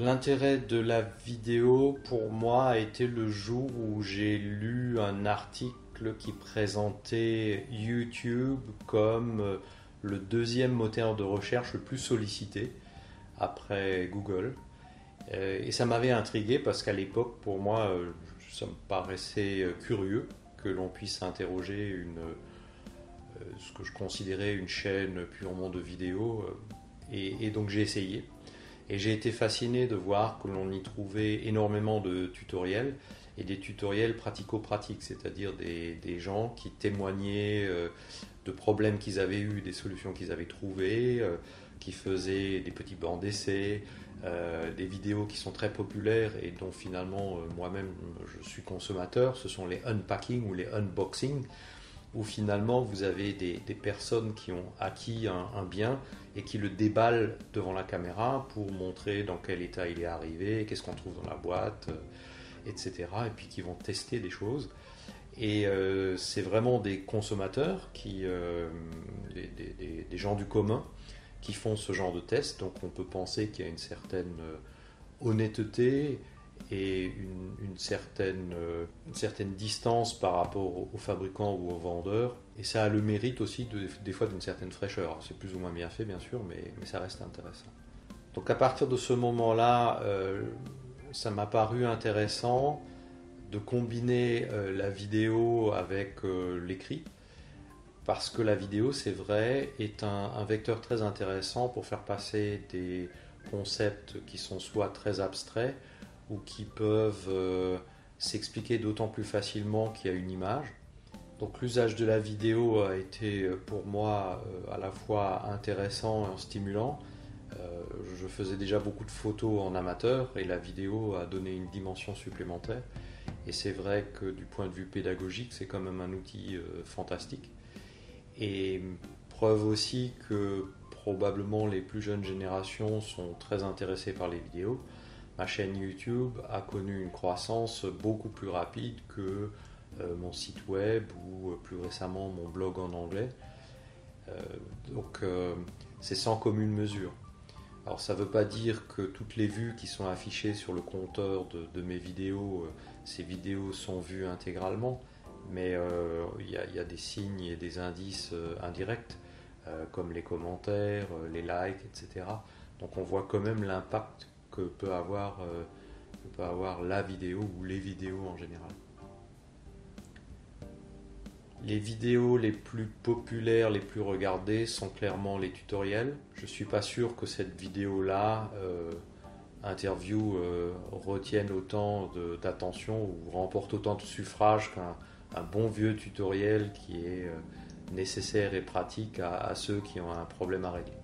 L'intérêt de la vidéo pour moi a été le jour où j'ai lu un article qui présentait YouTube comme euh, le deuxième moteur de recherche le plus sollicité après Google. Euh, et ça m'avait intrigué parce qu'à l'époque, pour moi, euh, ça me paraissait curieux que l'on puisse interroger une, ce que je considérais une chaîne purement de vidéo. et donc j'ai essayé. Et j'ai été fasciné de voir que l'on y trouvait énormément de tutoriels et des tutoriels pratico-pratiques, c'est-à-dire des, gens qui témoignaient euh, de problèmes qu'ils avaient eus, des solutions qu'ils avaient trouvées, euh, qui faisaient des petits bancs d'essai, euh, des vidéos qui sont très populaires et dont finalement moi-même je suis consommateur, ce sont les unpacking ou les unboxing où finalement vous avez des, personnes qui ont acquis un, bien et qui le déballent devant la caméra pour montrer dans quel état il est arrivé, qu'est-ce qu'on trouve dans la boîte, euh, etc. Et puis qui vont tester des choses. Et euh, c'est vraiment des consommateurs, qui, euh, des, gens du commun, qui font ce genre de tests. Donc on peut penser qu'il y a une certaine honnêteté et une, certaine, euh, une certaine distance par rapport aux, fabricants ou aux vendeurs. Et ça a le mérite aussi des fois d'une certaine fraîcheur. C'est plus ou moins bien fait, bien sûr, mais, ça reste intéressant. Donc à partir de ce moment-là, euh, ça m'a paru intéressant de combiner euh, la vidéo avec l'écrit. Parce que la vidéo, c'est vrai, est un vecteur très intéressant pour faire passer des concepts qui sont soit très abstraits, ou qui peuvent euh, s'expliquer d'autant plus facilement qu'il y a une image. Donc l'usage de la vidéo a été euh, pour moi euh, à la fois intéressant et stimulant. je faisais déjà beaucoup de photos en amateur et la vidéo a donné une dimension supplémentaire. Et c'est vrai que du point de vue pédagogique, c'est quand même un outil fantastique. Et preuve aussi que probablement les plus jeunes générations sont très intéressées par les vidéos ma chaîne YouTube a connu une croissance beaucoup plus rapide que euh, mon site web ou euh, plus récemment mon blog en anglais. Euh, donc c'est sans commune mesure. Alors ça ne veut pas dire que toutes les vues qui sont affichées sur le compteur de, mes vidéos, ces vidéos sont vues intégralement, mais il y, a des signes et des indices indirects, comme les commentaires, les likes, etc. Donc on voit quand même l'impact que peut avoir, euh, peut avoir la vidéo ou les vidéos en général. Les vidéos les plus populaires, les plus regardées sont clairement les tutoriels. Je ne suis pas sûr que cette vidéo-là, euh, interview, euh, retienne autant d'attention ou remporte autant de suffrages qu'un bon vieux tutoriel qui est nécessaire et pratique à ceux qui ont un problème à régler.